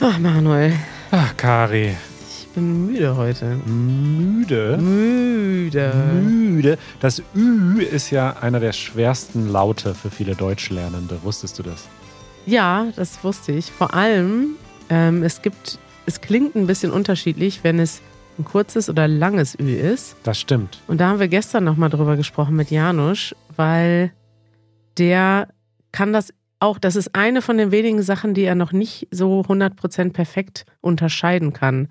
Ach, Manuel, Ach, Kari. ich bin müde heute. Müde. Müde. Müde. Das Ü ist ja einer der schwersten Laute für viele Deutschlernende. Wusstest du das? Ja, das wusste ich. Vor allem, ähm, es gibt, es klingt ein bisschen unterschiedlich, wenn es ein kurzes oder langes Ü ist. Das stimmt. Und da haben wir gestern nochmal drüber gesprochen mit Janusz, weil der kann das auch, das ist eine von den wenigen Sachen, die er noch nicht so 100% perfekt unterscheiden kann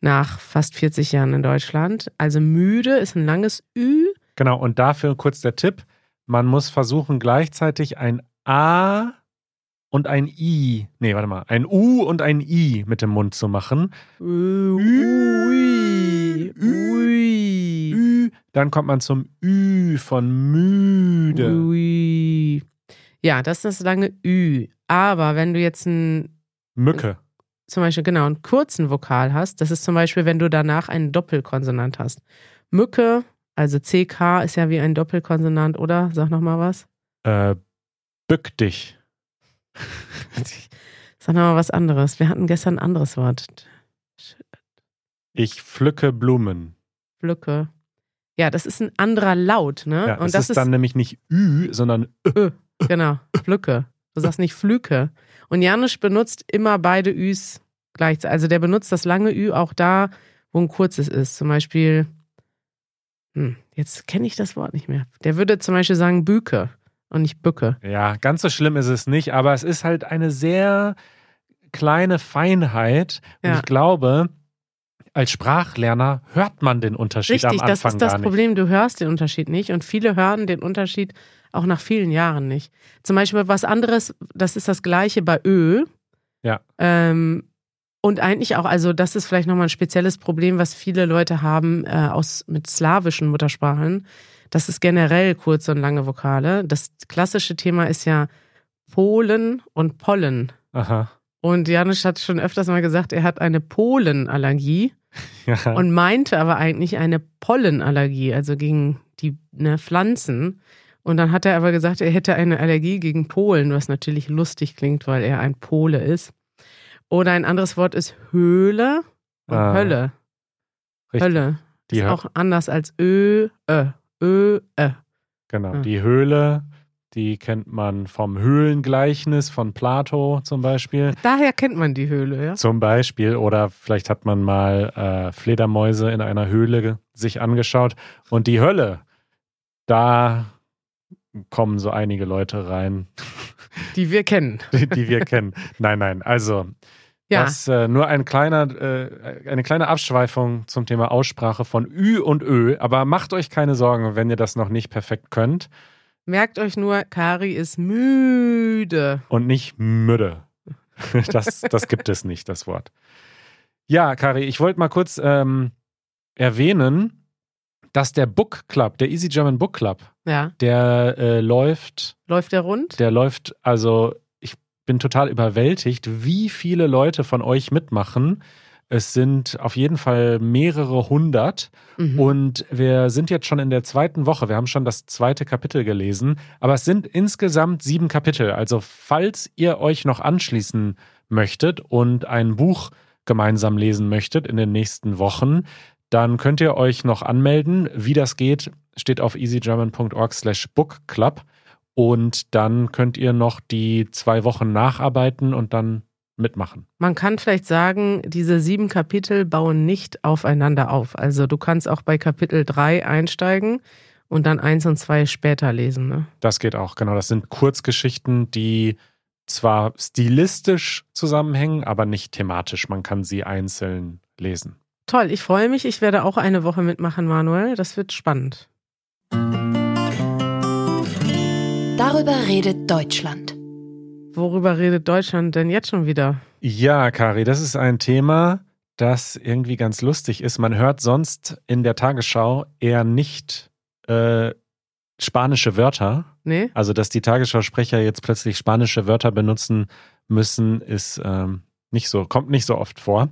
nach fast 40 Jahren in Deutschland. Also müde ist ein langes Ü. Genau, und dafür kurz der Tipp. Man muss versuchen, gleichzeitig ein A und ein I, nee, warte mal, ein U und ein I mit dem Mund zu machen. Ui, ui, Ü, dann kommt man zum Ü von müde. ui. Ja, das ist das lange Ü. Aber wenn du jetzt ein, Mücke. zum Beispiel genau einen kurzen Vokal hast, das ist zum Beispiel, wenn du danach einen Doppelkonsonant hast. Mücke, also CK ist ja wie ein Doppelkonsonant, oder? Sag nochmal was. Äh, bück dich. Sag nochmal was anderes. Wir hatten gestern ein anderes Wort. Ich pflücke Blumen. Flücke. Ja, das ist ein anderer Laut, ne? Ja, Und das ist ist dann nämlich nicht Ü, sondern Ö. Genau, Flücke. Du sagst nicht Flüke. Und Janusz benutzt immer beide Üs gleichzeitig. Also der benutzt das lange Ü auch da, wo ein kurzes ist. Zum Beispiel, hm, jetzt kenne ich das Wort nicht mehr. Der würde zum Beispiel sagen Büke und nicht Bücke. Ja, ganz so schlimm ist es nicht, aber es ist halt eine sehr kleine Feinheit. Und Ja. ich glaube, als Sprachlerner hört man den Unterschied Richtig, am das Anfang ist das gar nicht. Problem. Du hörst den Unterschied nicht und viele hören den Unterschied auch nach vielen Jahren nicht. Zum Beispiel was anderes, das ist das gleiche bei Ö. Ja. Ähm, und eigentlich auch, also das ist vielleicht nochmal ein spezielles Problem, was viele Leute haben äh, aus mit slawischen Muttersprachen. Das ist generell kurze und lange Vokale. Das klassische Thema ist ja Polen und Pollen. Aha. Und Janusz hat schon öfters mal gesagt, er hat eine Polenallergie Ja. und meinte aber eigentlich eine Pollenallergie, also gegen die ne, Pflanzen. Und dann hat er aber gesagt, er hätte eine Allergie gegen Polen, was natürlich lustig klingt, weil er ein Pole ist. Oder ein anderes Wort ist Höhle und Ah, Hölle. Richtig. Hölle. Die ist Hö- auch anders als Ö, Ö, Ö, Ö. Genau, Ja. die Höhle, die kennt man vom Höhlengleichnis von Plato zum Beispiel. Daher kennt man die Höhle, ja? Zum Beispiel, oder vielleicht hat man mal äh, Fledermäuse in einer Höhle sich angeschaut. Und die Hölle, da kommen so einige Leute rein, Die wir kennen. die, die wir kennen. Nein, nein, also Ja, das äh, nur ein kleiner, äh, eine kleine Abschweifung zum Thema Aussprache von Ü und Ö. Aber macht euch keine Sorgen, wenn ihr das noch nicht perfekt könnt merkt euch nur, Kari ist müde. und nicht müde. Das, das gibt es nicht, das Wort. Ja, Kari, ich wollte mal kurz ähm, erwähnen, dass der Book Club, der Easy German Book Club, Ja, der äh, läuft, läuft der rund? der läuft, also ich bin total überwältigt, wie viele Leute von euch mitmachen. Es sind auf jeden Fall mehrere hundert. Mhm. Und wir sind jetzt schon in der zweiten Woche. Wir haben schon das zweite Kapitel gelesen. Aber es sind insgesamt sieben Kapitel. Also falls ihr euch noch anschließen möchtet und ein Buch gemeinsam lesen möchtet in den nächsten Wochen, dann könnt ihr euch noch anmelden. Wie das geht, steht auf easygerman.org slash bookclub. Und dann könnt ihr noch die zwei Wochen nacharbeiten und dann mitmachen. Man kann vielleicht sagen, diese sieben Kapitel bauen nicht aufeinander auf. Also du kannst auch bei Kapitel 3 einsteigen und dann eins und zwei später lesen. Ne? Das geht auch, genau. Das sind Kurzgeschichten, die zwar stilistisch zusammenhängen, aber nicht thematisch. Man kann sie einzeln lesen. Toll, ich freue mich. Ich werde auch eine Woche mitmachen, Manuel. Das wird spannend. Darüber redet Deutschland. Worüber redet Deutschland denn jetzt schon wieder? Ja, Kari, das ist ein Thema, das irgendwie ganz lustig ist. Man hört sonst in der Tagesschau eher nicht äh, spanische Wörter. Nee? Also, dass die Tagesschausprecher jetzt plötzlich spanische Wörter benutzen müssen, ist ähm, nicht so, kommt nicht so oft vor.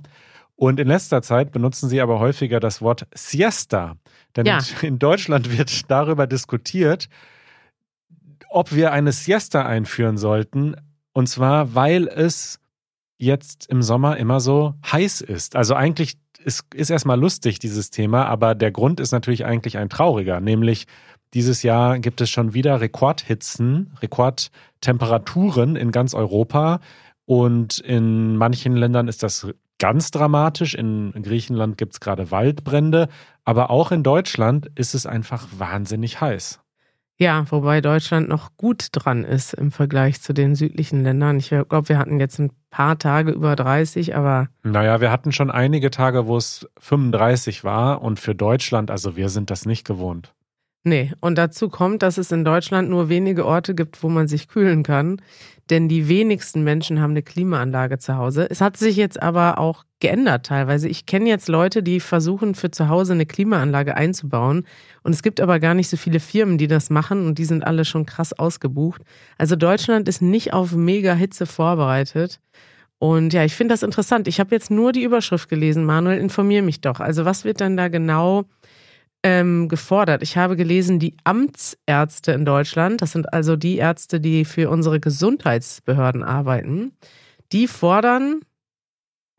Und in letzter Zeit benutzen sie aber häufiger das Wort Siesta. Denn Ja. in Deutschland wird darüber diskutiert, ob wir eine Siesta einführen sollten. Und zwar, weil es jetzt im Sommer immer so heiß ist. Also eigentlich ist, ist erstmal lustig, dieses Thema, aber der Grund ist natürlich eigentlich ein trauriger, nämlich dieses Jahr gibt es schon wieder Rekordhitzen, Rekordtemperaturen in ganz Europa. Und in manchen Ländern ist das ganz dramatisch. In Griechenland gibt es gerade Waldbrände. Aber auch in Deutschland ist es einfach wahnsinnig heiß. Ja, wobei Deutschland noch gut dran ist im Vergleich zu den südlichen Ländern. Ich glaube, wir hatten jetzt ein paar Tage über 30, aber. Naja, wir hatten schon einige Tage, wo es 35 war und für Deutschland, also wir sind das nicht gewohnt. Nee, und dazu kommt, dass es in Deutschland nur wenige Orte gibt, wo man sich kühlen kann denn die wenigsten Menschen haben eine Klimaanlage zu Hause. Es hat sich jetzt aber auch geändert teilweise. Ich kenne jetzt Leute, die versuchen für zu Hause eine Klimaanlage einzubauen und es gibt aber gar nicht so viele Firmen, die das machen und die sind alle schon krass ausgebucht. Also Deutschland ist nicht auf mega Hitze vorbereitet. Und ja, ich finde das interessant. Ich habe jetzt nur die Überschrift gelesen. Manuel, informier mich doch. Also was wird denn da genau ähm, gefordert. Ich habe gelesen, die Amtsärzte in Deutschland, das sind also die Ärzte, die für unsere Gesundheitsbehörden arbeiten, die fordern,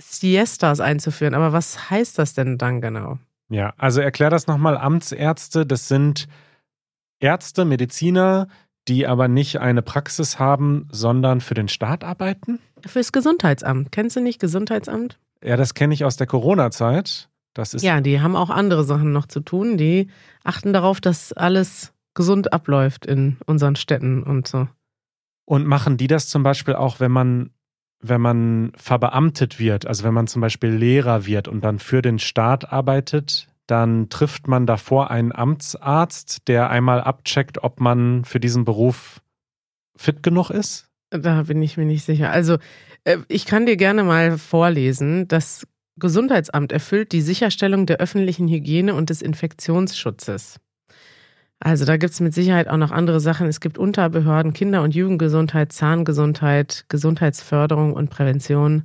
Siestas einzuführen. Aber was heißt das denn dann genau? Ja, also erklär das nochmal. Amtsärzte, das sind Ärzte, Mediziner, die aber nicht eine Praxis haben, sondern für den Staat arbeiten? Fürs Gesundheitsamt. Kennst du nicht Gesundheitsamt? Ja, das kenne ich aus der Corona-Zeit. Das ist ja, die haben auch andere Sachen noch zu tun. Die achten darauf, dass alles gesund abläuft in unseren Städten und so. Und machen die das zum Beispiel auch, wenn man, wenn man verbeamtet wird, also wenn man zum Beispiel Lehrer wird und dann für den Staat arbeitet, dann trifft man davor einen Amtsarzt, der einmal abcheckt, ob man für diesen Beruf fit genug ist? Da bin ich mir nicht sicher. Also, äh, ich kann dir gerne mal vorlesen. Das Gesundheitsamt erfüllt die Sicherstellung der öffentlichen Hygiene und des Infektionsschutzes. Also da gibt es mit Sicherheit auch noch andere Sachen. Es gibt Unterbehörden, Kinder- und Jugendgesundheit, Zahngesundheit, Gesundheitsförderung und Prävention.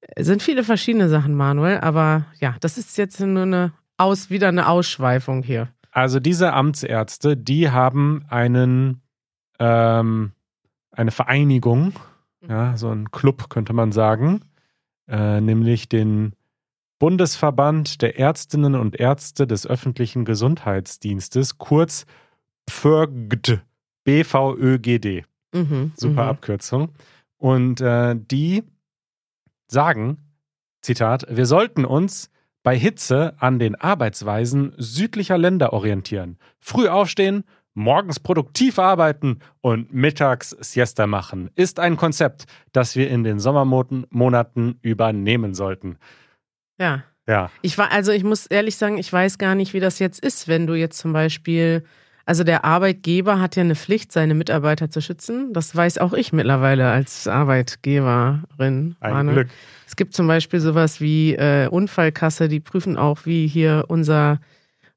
Es sind viele verschiedene Sachen, Manuel, aber ja, das ist jetzt nur eine Aus, wieder eine Ausschweifung hier. Also diese Amtsärzte, die haben einen, ähm, eine Vereinigung, ja, so ein Club könnte man sagen, äh, nämlich den Bundesverband der Ärztinnen und Ärzte des öffentlichen Gesundheitsdienstes, kurz PVÖGD. BVÖGD. Mhm, Super mhm. Abkürzung. Und äh, die sagen, Zitat, wir sollten uns bei Hitze an den Arbeitsweisen südlicher Länder orientieren. Früh aufstehen, morgens produktiv arbeiten und mittags Siesta machen, ist ein Konzept, das wir in den Sommermonaten übernehmen sollten. Ja. Ja. Ich war, also ich muss ehrlich sagen, ich weiß gar nicht, wie das jetzt ist, wenn du jetzt zum Beispiel, also der Arbeitgeber hat ja eine Pflicht, seine Mitarbeiter zu schützen. Das weiß auch ich mittlerweile als Arbeitgeberin. Ein Arne. Glück. Es gibt zum Beispiel sowas wie äh, Unfallkasse, die prüfen auch, wie hier unser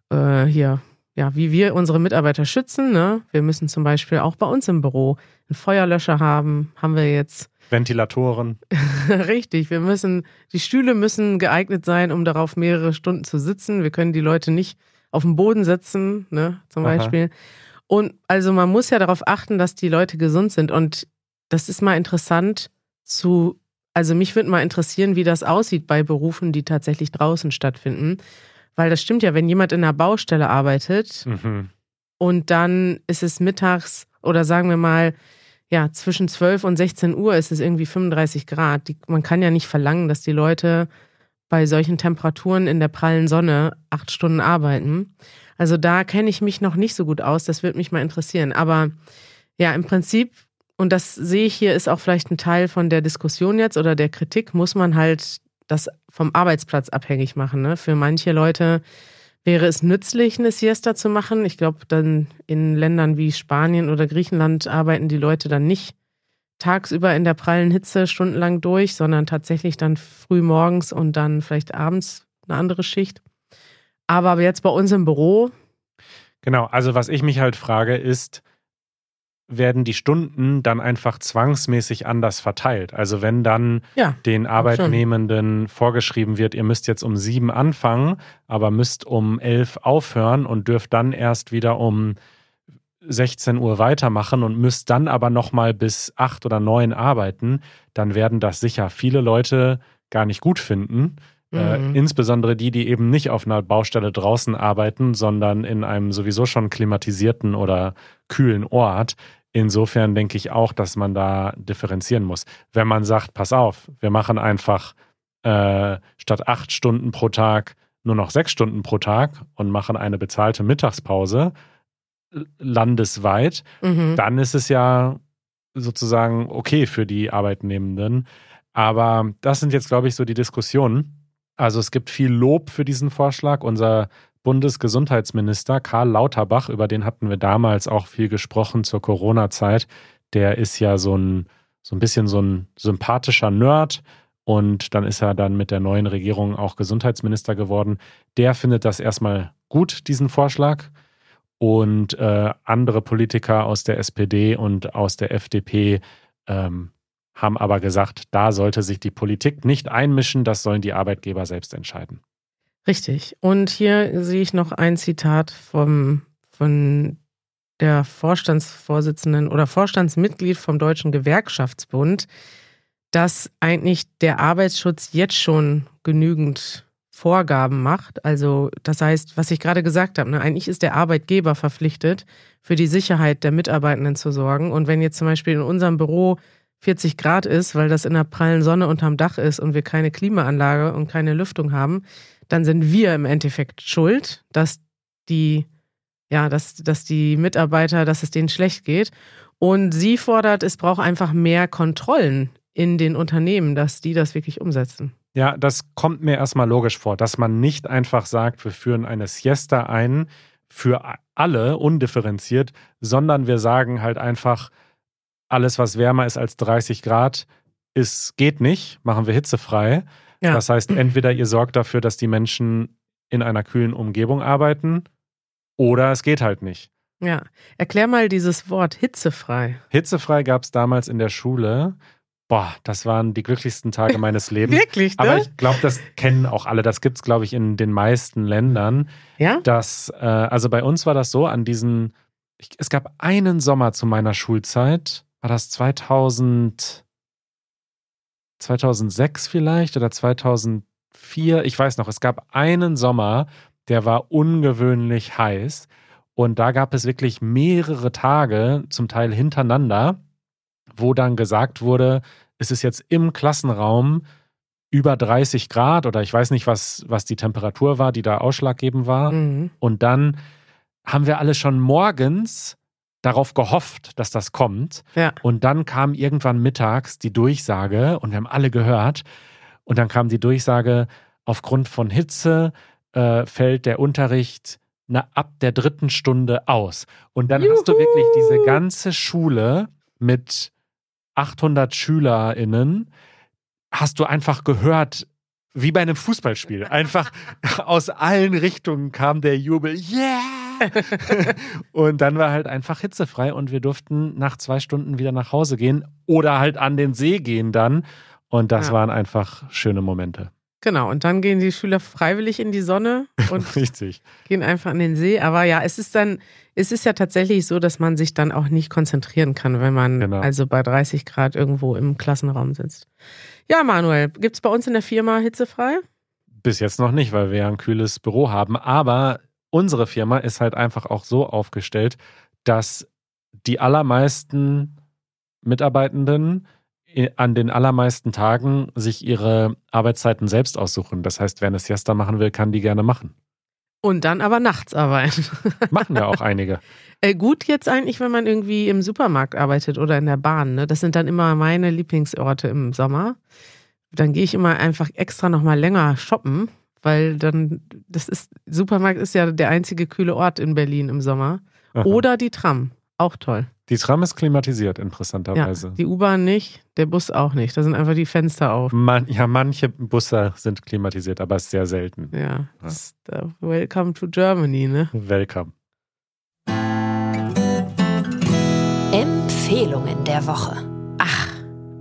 äh, hier ja, wie wir unsere Mitarbeiter schützen. Ne? Wir müssen zum Beispiel auch bei uns im Büro einen Feuerlöscher haben, haben wir jetzt. Ventilatoren. Richtig, wir müssen, die Stühle müssen geeignet sein, um darauf mehrere Stunden zu sitzen. Wir können die Leute nicht auf dem Boden setzen, ne, zum Aha. Beispiel. Und also man muss ja darauf achten, dass die Leute gesund sind. Und das ist mal interessant zu, also mich würde mal interessieren, wie das aussieht bei Berufen, die tatsächlich draußen stattfinden. Weil das stimmt ja, wenn jemand in einer Baustelle arbeitet mhm. und dann ist es mittags oder sagen wir mal, ja, zwischen 12 und 16 Uhr ist es irgendwie 35 Grad. Die, man kann ja nicht verlangen, dass die Leute bei solchen Temperaturen in der prallen Sonne acht Stunden arbeiten. Also da kenne ich mich noch nicht so gut aus. Das würde mich mal interessieren. Aber ja, im Prinzip, und das sehe ich hier, ist auch vielleicht ein Teil von der Diskussion jetzt oder der Kritik, muss man halt das vom Arbeitsplatz abhängig machen. Ne? Für manche Leute wäre es nützlich, eine Siesta zu machen. Ich glaube, dann in Ländern wie Spanien oder Griechenland arbeiten die Leute dann nicht tagsüber in der prallen Hitze stundenlang durch, sondern tatsächlich dann früh morgens und dann vielleicht abends eine andere Schicht. Aber jetzt bei uns im Büro. Genau, also was ich mich halt frage, ist, werden die Stunden dann einfach zwangsmäßig anders verteilt. Also wenn dann ja, den Arbeitnehmenden vorgeschrieben wird, ihr müsst jetzt um sieben anfangen, aber müsst um elf aufhören und dürft dann erst wieder um 16 Uhr weitermachen und müsst dann aber nochmal bis 8 oder 9 arbeiten, dann werden das sicher viele Leute gar nicht gut finden. Äh, Mhm. insbesondere die, die eben nicht auf einer Baustelle draußen arbeiten, sondern in einem sowieso schon klimatisierten oder kühlen Ort. Insofern denke ich auch, dass man da differenzieren muss. Wenn man sagt, pass auf, wir machen einfach äh, statt acht Stunden pro Tag nur noch sechs Stunden pro Tag und machen eine bezahlte Mittagspause l- landesweit, Mhm. dann ist es ja sozusagen okay für die Arbeitnehmenden. Aber das sind jetzt, glaube ich, so die Diskussionen. Also es gibt viel Lob für diesen Vorschlag. Unser Bundesgesundheitsminister Karl Lauterbach, über den hatten wir damals auch viel gesprochen zur Corona-Zeit, der ist ja so ein, so ein bisschen so ein sympathischer Nerd. Und dann ist er dann mit der neuen Regierung auch Gesundheitsminister geworden. Der findet das erstmal gut, diesen Vorschlag. Und äh, andere Politiker aus der SPD und aus der FDP ähm, haben aber gesagt, da sollte sich die Politik nicht einmischen, das sollen die Arbeitgeber selbst entscheiden. Richtig. Und hier sehe ich noch ein Zitat vom, von der Vorstandsvorsitzenden oder Vorstandsmitglied vom Deutschen Gewerkschaftsbund, dass eigentlich der Arbeitsschutz jetzt schon genügend Vorgaben macht. Also das heißt, was ich gerade gesagt habe, ne, eigentlich ist der Arbeitgeber verpflichtet, für die Sicherheit der Mitarbeitenden zu sorgen. Und wenn jetzt zum Beispiel in unserem Büro 40 Grad ist, weil das in der prallen Sonne unterm Dach ist und wir keine Klimaanlage und keine Lüftung haben, dann sind wir im Endeffekt schuld, dass die, ja, dass, dass die Mitarbeiter, dass es denen schlecht geht. Und sie fordert, es braucht einfach mehr Kontrollen in den Unternehmen, dass die das wirklich umsetzen. Ja, das kommt mir erstmal logisch vor, dass man nicht einfach sagt, wir führen eine Siesta ein für alle undifferenziert, sondern wir sagen halt einfach, alles, was wärmer ist als 30 Grad, ist, geht nicht, machen wir hitzefrei. Ja. Das heißt, entweder ihr sorgt dafür, dass die Menschen in einer kühlen Umgebung arbeiten, oder es geht halt nicht. Ja. Erklär mal dieses Wort hitzefrei. Hitzefrei gab es damals in der Schule. Boah, das waren die glücklichsten Tage meines Lebens. Wirklich, ne? Aber ich glaube, das kennen auch alle. Das gibt es, glaube ich, in den meisten Ländern. ja? Dass, äh, also bei uns war das so, an diesen, ich, es gab einen Sommer zu meiner Schulzeit, war das 2000, 2006 vielleicht oder 2004, ich weiß noch, es gab einen Sommer, der war ungewöhnlich heiß und da gab es wirklich mehrere Tage, zum Teil hintereinander, wo dann gesagt wurde, es ist jetzt im Klassenraum über 30 Grad oder ich weiß nicht, was, was die Temperatur war, die da ausschlaggebend war. Mhm. Und dann haben wir alle schon morgens darauf gehofft, dass das kommt. Ja. Und dann kam irgendwann mittags die Durchsage und wir haben alle gehört. Und dann kam die Durchsage, aufgrund von Hitze äh, fällt der Unterricht na, ab der dritten Stunde aus. Und dann hast du wirklich diese ganze Schule mit 800 SchülerInnen, hast du einfach gehört, wie bei einem Fußballspiel. Einfach aus allen Richtungen kam der Jubel. Yeah! und dann war halt einfach hitzefrei und wir durften nach zwei Stunden wieder nach Hause gehen oder halt an den See gehen dann. Und das Ja. waren einfach schöne Momente. Genau. Und dann gehen die Schüler freiwillig in die Sonne und Richtig. gehen einfach in den See. Aber ja, es ist dann, es ist ja tatsächlich so, dass man sich dann auch nicht konzentrieren kann, wenn man Genau. also bei 30 Grad irgendwo im Klassenraum sitzt. Ja, Manuel, gibt es bei uns in der Firma hitzefrei? Bis jetzt noch nicht, weil wir ja ein kühles Büro haben. Aber unsere Firma ist halt einfach auch so aufgestellt, dass die allermeisten Mitarbeitenden i- an den allermeisten Tagen sich ihre Arbeitszeiten selbst aussuchen. Das heißt, wer eine Siesta machen will, kann die gerne machen. Und dann aber nachts arbeiten. Machen ja auch einige. Äh, gut jetzt eigentlich, wenn man irgendwie im Supermarkt arbeitet oder in der Bahn. Ne? Das sind dann immer meine Lieblingsorte im Sommer. Dann gehe ich immer einfach extra nochmal länger shoppen, weil dann, das ist, Supermarkt ist ja der einzige kühle Ort in Berlin im Sommer. Aha. Oder die Tram, auch toll. Die Tram ist klimatisiert, Ja, interessanterweise. die U-Bahn nicht, der Bus auch nicht. Da sind einfach die Fenster auf. Man, ja, manche Busse sind klimatisiert, aber es ist sehr selten. Ja, ist, äh, welcome to Germany, ne? Welcome. Empfehlungen der Woche. Ach,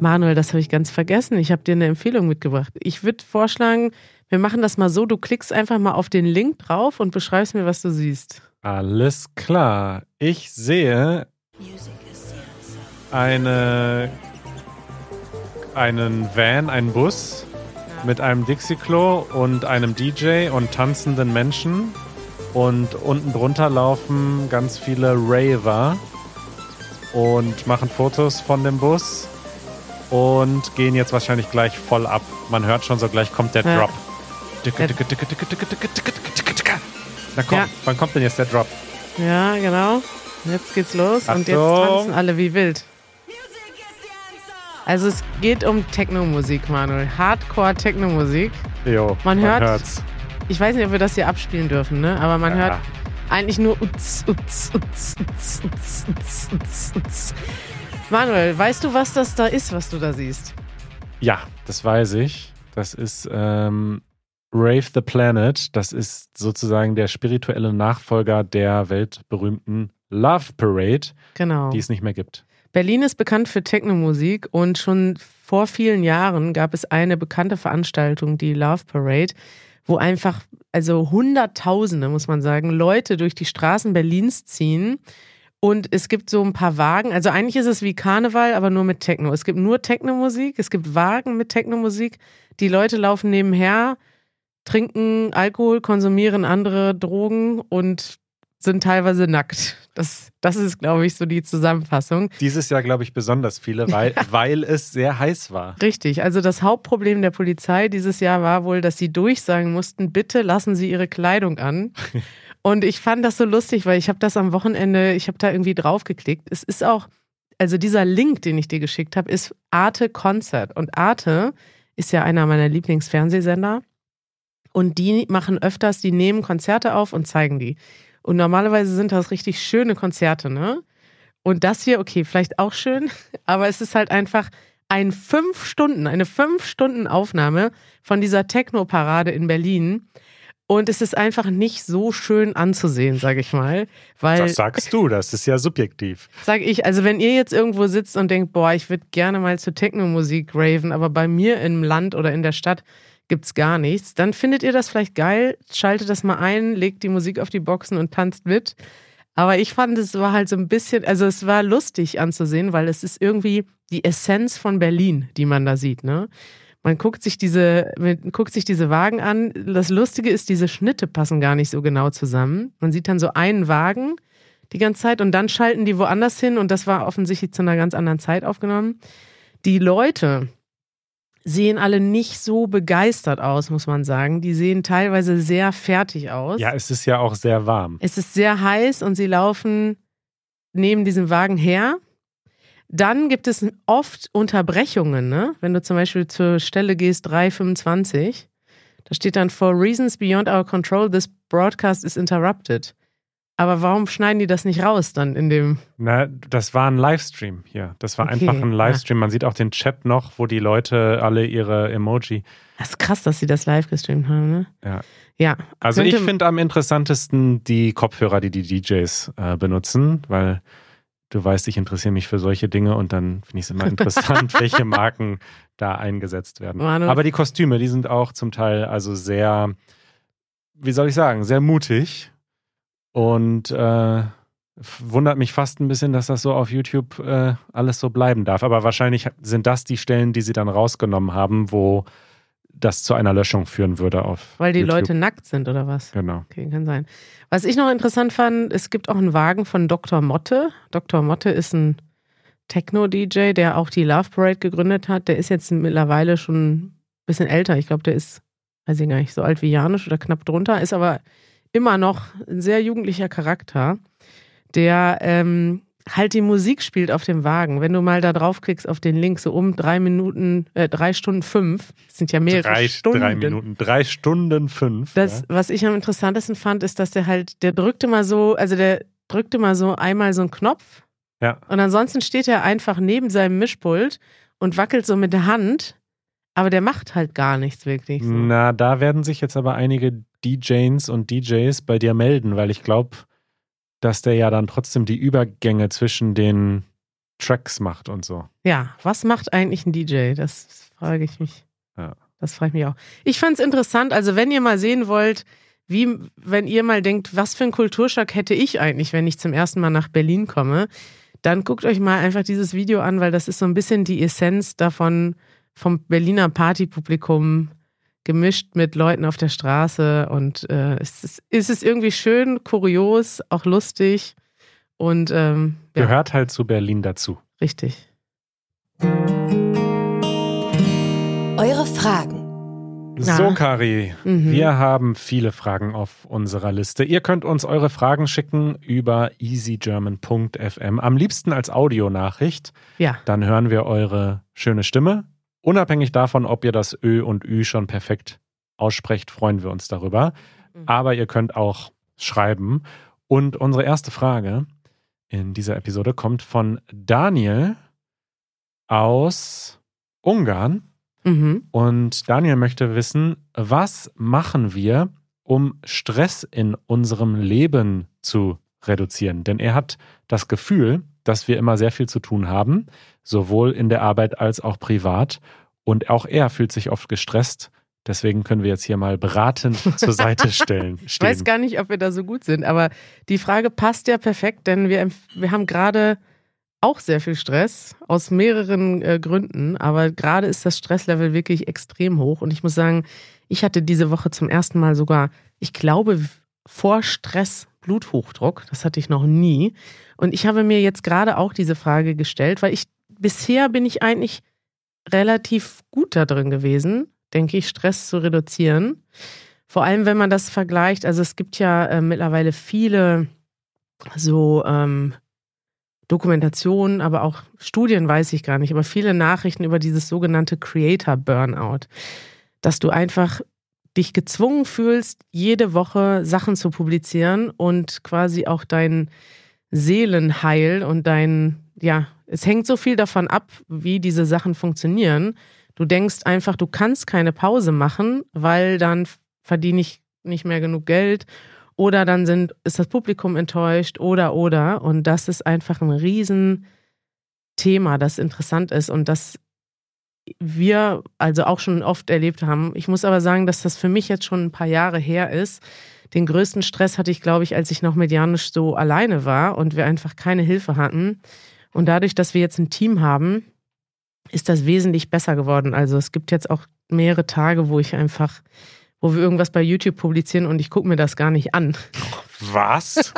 Manuel, das habe ich ganz vergessen. Ich habe dir eine Empfehlung mitgebracht. Ich würde vorschlagen, wir machen das mal so, du klickst einfach mal auf den Link drauf und beschreibst mir, was du siehst. Alles klar. Ich sehe eine, einen Van, einen Bus mit einem Dixie-Klo und einem DJ und tanzenden Menschen. Und unten drunter laufen ganz viele Raver und machen Fotos von dem Bus und gehen jetzt wahrscheinlich gleich voll ab. Man hört schon so, gleich kommt der Ja. Drop. Na komm, Ja. wann kommt denn jetzt der Drop? Ja, genau. Jetzt geht's los und jetzt Achtung. tanzen alle wie wild. Also es geht um Techno-Musik, Manuel. Hardcore-Techno-Musik. Jo, Man hört- hört's. Ich weiß nicht, ob wir das hier abspielen dürfen, ne? Aber man Ja. hört eigentlich nur Utz, Utz, Utz, Utz, Utz, Utz, Utz, Utz. Manuel, weißt du, was das da ist, was du da siehst? Ja, das weiß ich. Das ist ähm, Rave the Planet. Das ist sozusagen der spirituelle Nachfolger der weltberühmten Love Parade, Genau. die es nicht mehr gibt. Berlin ist bekannt für Techno-Musik und schon vor vielen Jahren gab es eine bekannte Veranstaltung, die Love Parade, wo einfach, also Hunderttausende, muss man sagen, Leute durch die Straßen Berlins ziehen. Und es gibt so ein paar Wagen. Also eigentlich ist es wie Karneval, aber nur mit Techno. Es gibt nur Techno-Musik, es gibt Wagen mit Techno-Musik. Die Leute laufen nebenher, trinken Alkohol, konsumieren andere Drogen und sind teilweise nackt. Das, das ist, glaube ich, so die Zusammenfassung. Dieses Jahr, glaube ich, besonders viele, weil, weil es sehr heiß war. Richtig. Also das Hauptproblem der Polizei dieses Jahr war wohl, dass sie durchsagen mussten, bitte lassen Sie Ihre Kleidung an. Und ich fand das so lustig, weil ich habe das am Wochenende, ich habe da irgendwie draufgeklickt. Es ist auch, also dieser Link, den ich dir geschickt habe, ist Arte Concert. Und Arte ist ja einer meiner Lieblingsfernsehsender. Und die machen öfters, die nehmen Konzerte auf und zeigen die. Und normalerweise sind das richtig schöne Konzerte, ne? Und das hier, okay, vielleicht auch schön, aber es ist halt einfach ein fünf Stunden, eine fünf Stunden Aufnahme von dieser Techno-Parade in Berlin. Und es ist einfach nicht so schön anzusehen, sage ich mal. Weil, Das sagst du, das ist ja subjektiv. sage ich, also wenn ihr jetzt irgendwo sitzt und denkt, boah, ich würde gerne mal zur Techno-Musik raven, aber bei mir im Land oder in der Stadt gibt's gar nichts, dann findet ihr das vielleicht geil, schaltet das mal ein, legt die Musik auf die Boxen und tanzt mit. Aber ich fand, es war halt so ein bisschen, also es war lustig anzusehen, weil es ist irgendwie die Essenz von Berlin, die man da sieht, ne? Man guckt sich diese, man guckt sich diese Wagen an. Das Lustige ist, diese Schnitte passen gar nicht so genau zusammen. Man sieht dann so einen Wagen die ganze Zeit und dann schalten die woanders hin und das war offensichtlich zu einer ganz anderen Zeit aufgenommen. Die Leute sehen alle nicht so begeistert aus, muss man sagen. Die sehen teilweise sehr fertig aus. Ja, es ist ja auch sehr warm. Es ist sehr heiß und sie laufen neben diesem Wagen her. Dann gibt es oft Unterbrechungen, ne? Wenn du zum Beispiel zur Stelle gehst, 325, da steht dann, for reasons beyond our control, this broadcast is interrupted. Aber warum schneiden die das nicht raus dann in dem. Na, das war ein Livestream hier. Das war Okay, einfach ein ja. Livestream. Man sieht auch den Chat noch, wo die Leute alle ihre Emoji. Das ist krass, dass sie das live gestreamt haben, ne? Ja. Ja. Also ich finde am interessantesten die Kopfhörer, die die DJs äh, benutzen, weil du weißt, ich interessiere mich für solche Dinge und dann finde ich es immer interessant, welche Marken da eingesetzt werden. Manu. Aber die Kostüme, die sind auch zum Teil also sehr, wie soll ich sagen, sehr mutig und äh, wundert mich fast ein bisschen, dass das so auf YouTube äh, alles so bleiben darf. Aber wahrscheinlich sind das die Stellen, die sie dann rausgenommen haben, wo das zu einer Löschung führen würde auf Weil die YouTube. Leute nackt sind oder was? Genau. Okay, kann sein. Was ich noch interessant fand, es gibt auch einen Wagen von Dr. Motte. Dr. Motte ist ein Techno-DJ, der auch die Love Parade gegründet hat. Der ist jetzt mittlerweile schon ein bisschen älter. Ich glaube, der ist, weiß ich gar nicht, so alt wie Janusz oder knapp drunter, ist aber immer noch ein sehr jugendlicher Charakter, der ähm, halt die Musik spielt auf dem Wagen. Wenn du mal da draufklickst auf den Link, so um drei Minuten, äh, drei Stunden fünf, das sind ja mehrere Drei, Stunden. drei Minuten, drei Stunden fünf. Das, ja. was ich am interessantesten fand, ist, dass der halt, der drückte mal so, also der drückte mal so einmal so einen Knopf Ja. und ansonsten steht er einfach neben seinem Mischpult und wackelt so mit der Hand, aber der macht halt gar nichts wirklich. So. Na, da werden sich jetzt aber einige DJs und DJs bei dir melden, weil ich glaube, dass der ja dann trotzdem die Übergänge zwischen den Tracks macht und so. Ja, was macht eigentlich ein DJ? Das frage ich mich. Ja. Das frage ich mich auch. Ich fand es interessant, also wenn ihr mal sehen wollt, wie wenn ihr mal denkt, was für einen Kulturschock hätte ich eigentlich, wenn ich zum ersten Mal nach Berlin komme, dann guckt euch mal einfach dieses Video an, weil das ist so ein bisschen die Essenz davon vom Berliner Partypublikum gemischt mit Leuten auf der Straße und äh, es, ist, es ist irgendwie schön, kurios, auch lustig und ähm, ja. gehört halt zu Berlin dazu. Richtig. Eure Fragen. So, Kari, mhm. wir haben viele Fragen auf unserer Liste. Ihr könnt uns eure Fragen schicken über easygerman.fm. Am liebsten als Audionachricht. Ja. Dann hören wir eure schöne Stimme. Unabhängig davon, ob ihr das Ö und Ü schon perfekt aussprecht, freuen wir uns darüber. Mhm. Aber ihr könnt auch schreiben. Und unsere erste Frage in dieser Episode kommt von Daniel aus Ungarn. Mhm. Und Daniel möchte wissen, was machen wir, um Stress in unserem Leben zu reduzieren? Denn er hat das Gefühl, dass wir immer sehr viel zu tun haben, sowohl in der Arbeit als auch privat. Und auch er fühlt sich oft gestresst. Deswegen können wir jetzt hier mal beratend zur Seite stellen. ich weiß gar nicht, ob wir da so gut sind, aber die Frage passt ja perfekt, denn wir, wir haben gerade auch sehr viel Stress aus mehreren äh, Gründen, aber gerade ist das Stresslevel wirklich extrem hoch und ich muss sagen, ich hatte diese Woche zum ersten Mal sogar, ich glaube, vor Stress Bluthochdruck. Das hatte ich noch nie. Und ich habe mir jetzt gerade auch diese Frage gestellt, weil ich bisher bin ich eigentlich relativ gut da drin gewesen, denke ich, Stress zu reduzieren. Vor allem, wenn man das vergleicht. Also es gibt ja äh, mittlerweile viele so ähm, Dokumentationen, aber auch Studien weiß ich gar nicht, aber viele Nachrichten über dieses sogenannte Creator Burnout, dass du einfach dich gezwungen fühlst, jede Woche Sachen zu publizieren und quasi auch dein Seelenheil und dein, ja, es hängt so viel davon ab, wie diese Sachen funktionieren. Du denkst einfach, du kannst keine Pause machen, weil dann verdiene ich nicht mehr genug Geld oder dann sind, ist das Publikum enttäuscht oder oder. Und das ist einfach ein Riesenthema, das interessant ist und das wir also auch schon oft erlebt haben. Ich muss aber sagen, dass das für mich jetzt schon ein paar Jahre her ist. Den größten Stress hatte ich, glaube ich, als ich noch Janusz so alleine war und wir einfach keine Hilfe hatten. Und dadurch, dass wir jetzt ein Team haben, ist das wesentlich besser geworden. Also es gibt jetzt auch mehrere Tage, wo ich einfach wo wir irgendwas bei YouTube publizieren und ich gucke mir das gar nicht an. Was?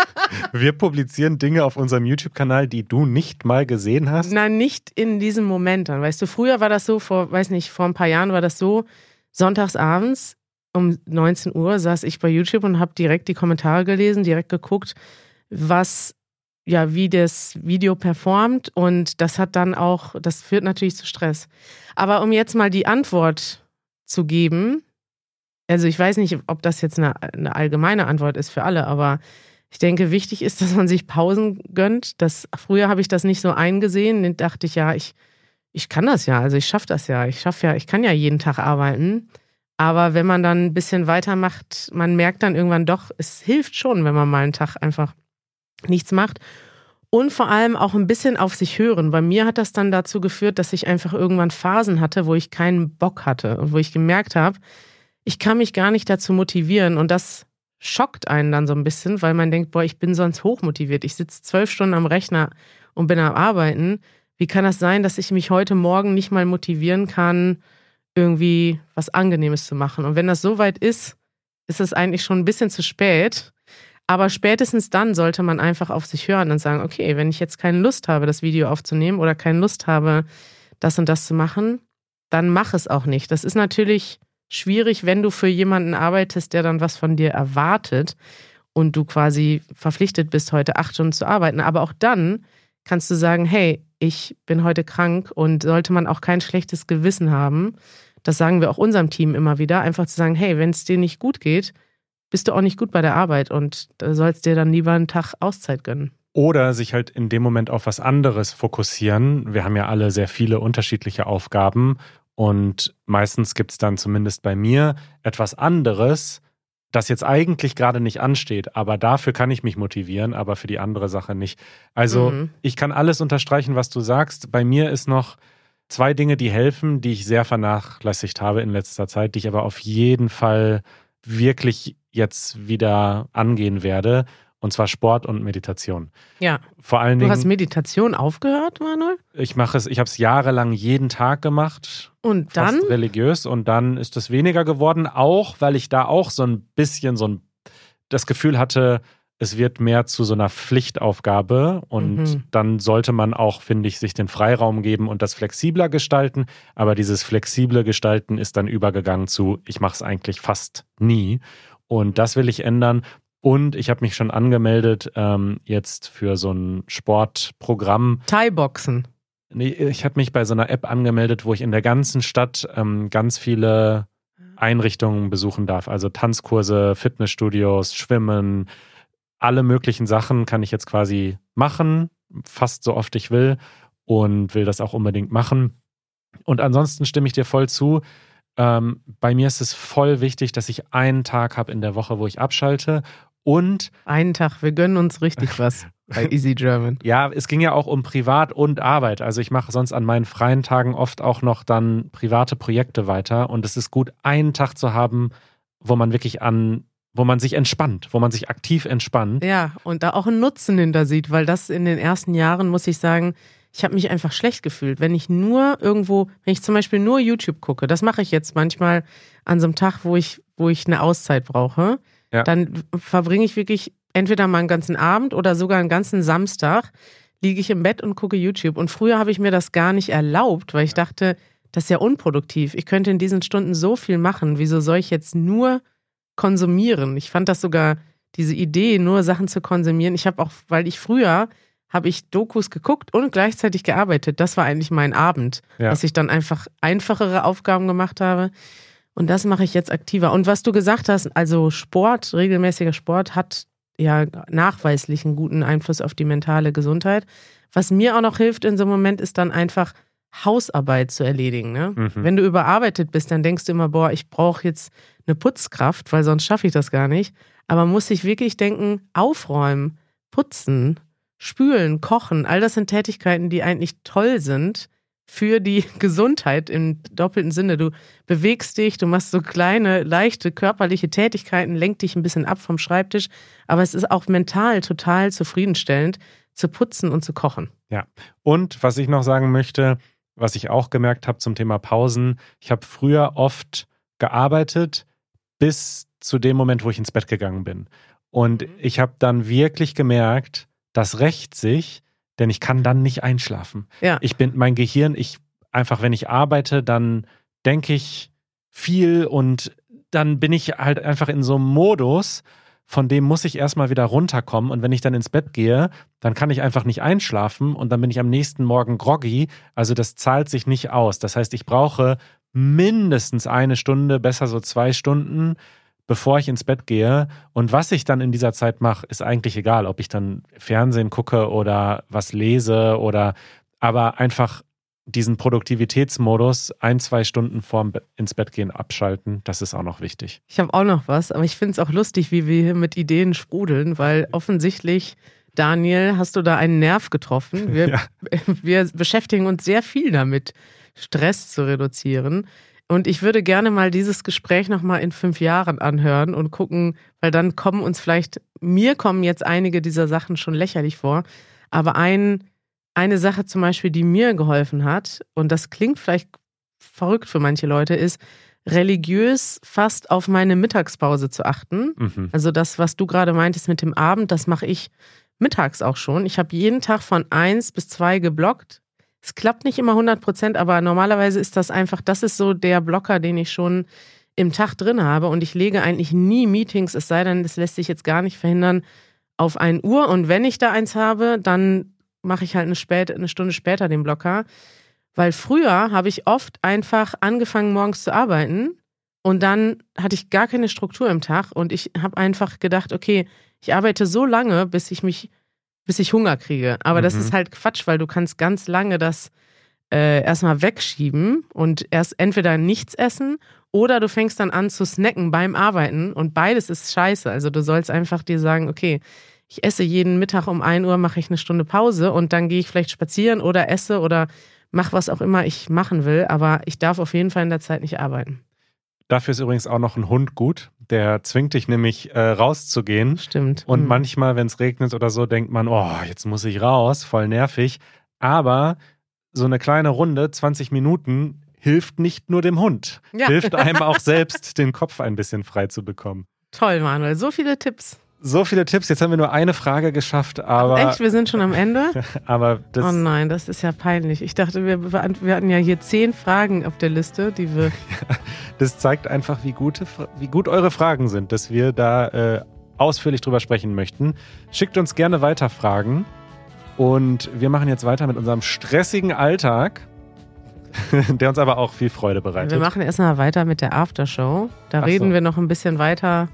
Wir publizieren Dinge auf unserem YouTube-Kanal, die du nicht mal gesehen hast? Nein, nicht in diesem Moment dann. Weißt du, früher war das so, vor, weiß nicht, vor ein paar Jahren war das so, sonntagsabends um 19 Uhr saß ich bei YouTube und habe direkt die Kommentare gelesen, direkt geguckt, was, ja, wie das Video performt und das hat dann auch, das führt natürlich zu Stress. Aber um jetzt mal die Antwort zu geben, also ich weiß nicht, ob das jetzt eine, eine, allgemeine Antwort ist für alle, aber ich denke, wichtig ist, dass man sich Pausen gönnt. Das, früher habe ich das nicht so eingesehen. Dann dachte ich, ja, ich, ich kann das ja, also ich schaffe das ja. Ich schaffe ja, ich kann ja jeden Tag arbeiten. Aber wenn man dann ein bisschen weitermacht, man merkt dann irgendwann doch, es hilft schon, wenn man mal einen Tag einfach nichts macht. Und vor allem auch ein bisschen auf sich hören. Bei mir hat das dann dazu geführt, dass ich einfach irgendwann Phasen hatte, wo ich keinen Bock hatte und wo ich gemerkt habe, ich kann mich gar nicht dazu motivieren und das schockt einen dann so ein bisschen, weil man denkt, boah, ich bin sonst hochmotiviert. Ich sitze zwölf Stunden am Rechner und bin am Arbeiten. Wie kann das sein, dass ich mich heute Morgen nicht mal motivieren kann, irgendwie was Angenehmes zu machen? Und wenn das so weit ist, ist es eigentlich schon ein bisschen zu spät. Aber spätestens dann sollte man einfach auf sich hören und sagen, okay, wenn ich jetzt keine Lust habe, das Video aufzunehmen oder keine Lust habe, das und das zu machen, dann mach es auch nicht. Das ist natürlich schwierig, wenn du für jemanden arbeitest, der dann was von dir erwartet und du quasi verpflichtet bist, heute acht Stunden zu arbeiten. Aber auch dann kannst du sagen, hey, ich bin heute krank und sollte man auch kein schlechtes Gewissen haben. Das sagen wir auch unserem Team immer wieder, einfach zu sagen, hey, wenn es dir nicht gut geht, bist du auch nicht gut bei der Arbeit und sollst dir dann lieber einen Tag Auszeit gönnen. Oder sich halt in dem Moment auf was anderes fokussieren. Wir haben ja alle sehr viele unterschiedliche Aufgaben und meistens gibt es dann zumindest bei mir etwas anderes, das jetzt eigentlich gerade nicht ansteht, aber dafür kann ich mich motivieren, aber für die andere Sache nicht. Also mhm. ich kann alles unterstreichen, was du sagst. Bei mir ist noch zwei Dinge, die helfen, die ich sehr vernachlässigt habe in letzter Zeit, die ich aber auf jeden Fall wirklich jetzt wieder angehen werde. Und zwar Sport und Meditation. Ja. Vor allen Du Dingen, hast Meditation aufgehört, Manuel? ich mache es, ich habe es jahrelang jeden Tag gemacht. Und dann? fast religiös und dann ist es weniger geworden, auch weil ich da auch so ein bisschen so ein das Gefühl hatte, es wird mehr zu so einer Pflichtaufgabe und Mhm. dann sollte man auch, finde ich, sich den Freiraum geben und das flexibler gestalten. Aber dieses flexible Gestalten ist dann übergegangen zu, ich mache es eigentlich fast nie. Und das will ich ändern. Und ich habe mich schon angemeldet ähm, jetzt für so ein Sportprogramm. Thai-Boxen. Nee, ich habe mich bei so einer App angemeldet, wo ich in der ganzen Stadt ähm, ganz viele Einrichtungen besuchen darf. Also Tanzkurse, Fitnessstudios, Schwimmen, alle möglichen Sachen kann ich jetzt quasi machen, fast so oft ich will und will das auch unbedingt machen. Und ansonsten stimme ich dir voll zu. Ähm, bei mir ist es voll wichtig, dass ich einen Tag habe in der Woche, wo ich abschalte. Und Einen Tag, wir gönnen uns richtig was bei Easy German. ja, es ging ja auch um Privat und Arbeit. Also ich mache sonst an meinen freien Tagen oft auch noch dann private Projekte weiter. Und es ist gut, einen Tag zu haben, wo man wirklich an, wo man sich entspannt, wo man sich aktiv entspannt. Ja, und da auch einen Nutzen hinter sieht, weil das in den ersten Jahren, muss ich sagen, ich habe mich einfach schlecht gefühlt. Wenn ich nur irgendwo, wenn ich zum Beispiel nur YouTube gucke, das mache ich jetzt manchmal an so einem Tag, wo ich, wo ich eine Auszeit brauche, Ja. dann verbringe ich wirklich entweder mal einen ganzen Abend oder sogar einen ganzen Samstag, liege ich im Bett und gucke YouTube. Und früher habe ich mir das gar nicht erlaubt, weil ich dachte, das ist ja unproduktiv. Ich könnte in diesen Stunden so viel machen. Wieso soll ich jetzt nur konsumieren? Ich fand das sogar, diese Idee, nur Sachen zu konsumieren. Ich habe auch, weil ich früher habe ich Dokus geguckt und gleichzeitig gearbeitet. Das war eigentlich mein Abend, Ja. dass ich dann einfach einfachere Aufgaben gemacht habe. Und das mache ich jetzt aktiver. Und was du gesagt hast, also Sport, regelmäßiger Sport hat ja nachweislich einen guten Einfluss auf die mentale Gesundheit. Was mir auch noch hilft in so einem Moment, ist dann einfach Hausarbeit zu erledigen. Ne? Mhm. Wenn du überarbeitet bist, dann denkst du immer, boah, ich brauche jetzt eine Putzkraft, weil sonst schaffe ich das gar nicht. Aber muss ich wirklich denken, aufräumen, putzen, spülen, kochen, all das sind Tätigkeiten, die eigentlich toll sind für die Gesundheit im doppelten Sinne. Du bewegst dich, du machst so kleine, leichte körperliche Tätigkeiten, lenkt dich ein bisschen ab vom Schreibtisch, aber es ist auch mental total zufriedenstellend zu putzen und zu kochen. Und was ich noch sagen möchte, was ich auch gemerkt habe zum Thema Pausen, ich habe früher oft gearbeitet bis zu dem Moment, wo ich ins Bett gegangen bin. Und ich habe dann wirklich gemerkt, das rächt sich, denn ich kann dann nicht einschlafen. Ja. Ich bin, mein Gehirn, ich einfach, wenn ich arbeite, dann denke ich viel und dann bin ich halt einfach in so einem Modus, von dem muss ich erstmal wieder runterkommen. Und wenn ich dann ins Bett gehe, dann kann ich einfach nicht einschlafen und dann bin ich am nächsten Morgen groggy. Also das zahlt sich nicht aus. Das heißt, ich brauche mindestens eine Stunde, besser so zwei Stunden, bevor ich ins Bett gehe. Und was ich dann in dieser Zeit mache, ist eigentlich egal, ob ich dann Fernsehen gucke oder was lese oder aber einfach diesen Produktivitätsmodus ein, zwei Stunden vorm Be ins Bett gehen abschalten, das ist auch noch wichtig. Ich habe auch noch was, aber ich finde es auch lustig, wie wir hier mit Ideen sprudeln, weil offensichtlich, Daniel, hast du da einen Nerv getroffen. Wir, Ja. wir beschäftigen uns sehr viel damit, Stress zu reduzieren. Und ich würde gerne mal dieses Gespräch nochmal in fünf Jahren anhören und gucken, weil dann kommen uns vielleicht, mir kommen jetzt einige dieser Sachen schon lächerlich vor, aber ein, eine Sache zum Beispiel, die mir geholfen hat, und das klingt vielleicht verrückt für manche Leute, ist, religiös fast auf meine Mittagspause zu achten. Mhm. Also das, was du gerade meintest mit dem Abend, das mache ich mittags auch schon. Ich habe jeden Tag von eins bis zwei geblockt. Es klappt nicht immer 100 Prozent, aber normalerweise ist das einfach, das ist so der Blocker, den ich schon im Tag drin habe. Und ich lege eigentlich nie Meetings, es sei denn, das lässt sich jetzt gar nicht verhindern, auf 1 Uhr. Und wenn ich da eins habe, dann mache ich halt eine, spät, eine Stunde später den Blocker. Weil früher habe ich oft einfach angefangen, morgens zu arbeiten und dann hatte ich gar keine Struktur im Tag und ich habe einfach gedacht, okay, ich arbeite so lange, bis ich mich, bis ich Hunger kriege. Aber das Mhm. ist halt Quatsch, weil du kannst ganz lange das äh, erstmal wegschieben und erst entweder nichts essen oder du fängst dann an zu snacken beim Arbeiten und beides ist scheiße. Also du sollst einfach dir sagen, okay, ich esse jeden Mittag um 1 Uhr, mache ich eine Stunde Pause und dann gehe ich vielleicht spazieren oder esse oder mach was auch immer ich machen will, aber ich darf auf jeden Fall in der Zeit nicht arbeiten. Dafür ist übrigens auch noch ein Hund gut. Der zwingt dich nämlich äh, rauszugehen. Stimmt. Und Hm. manchmal, wenn es regnet oder so, denkt man, oh, jetzt muss ich raus, voll nervig. Aber so eine kleine Runde, 20 Minuten, hilft nicht nur dem Hund. Ja. Hilft einem auch selbst, den Kopf ein bisschen frei zu bekommen. Toll, Manuel. So viele Tipps. So viele Tipps. Jetzt haben wir nur eine Frage geschafft, aber, Echt, wir sind schon am Ende? aber das, oh nein, das ist ja peinlich. Ich dachte, wir, wir hatten ja hier zehn Fragen auf der Liste, die wir. das zeigt einfach, wie, gute, wie gut eure Fragen sind, dass wir da äh, ausführlich drüber sprechen möchten. Schickt uns gerne weiter Fragen. Und wir machen jetzt weiter mit unserem stressigen Alltag, der uns aber auch viel Freude bereitet. Wir machen erstmal weiter mit der Aftershow. Da Ach reden so. wir noch ein bisschen weiter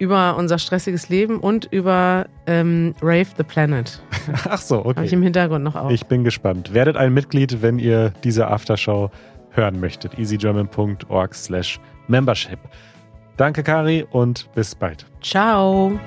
über unser stressiges Leben und über ähm, Rave the Planet. Ach so, Habe ich okay. im Hintergrund noch auf. Ich bin gespannt. Werdet ein Mitglied, wenn ihr diese Aftershow hören möchtet. easygerman.org slash membership. Danke, Kari, und bis bald. Ciao.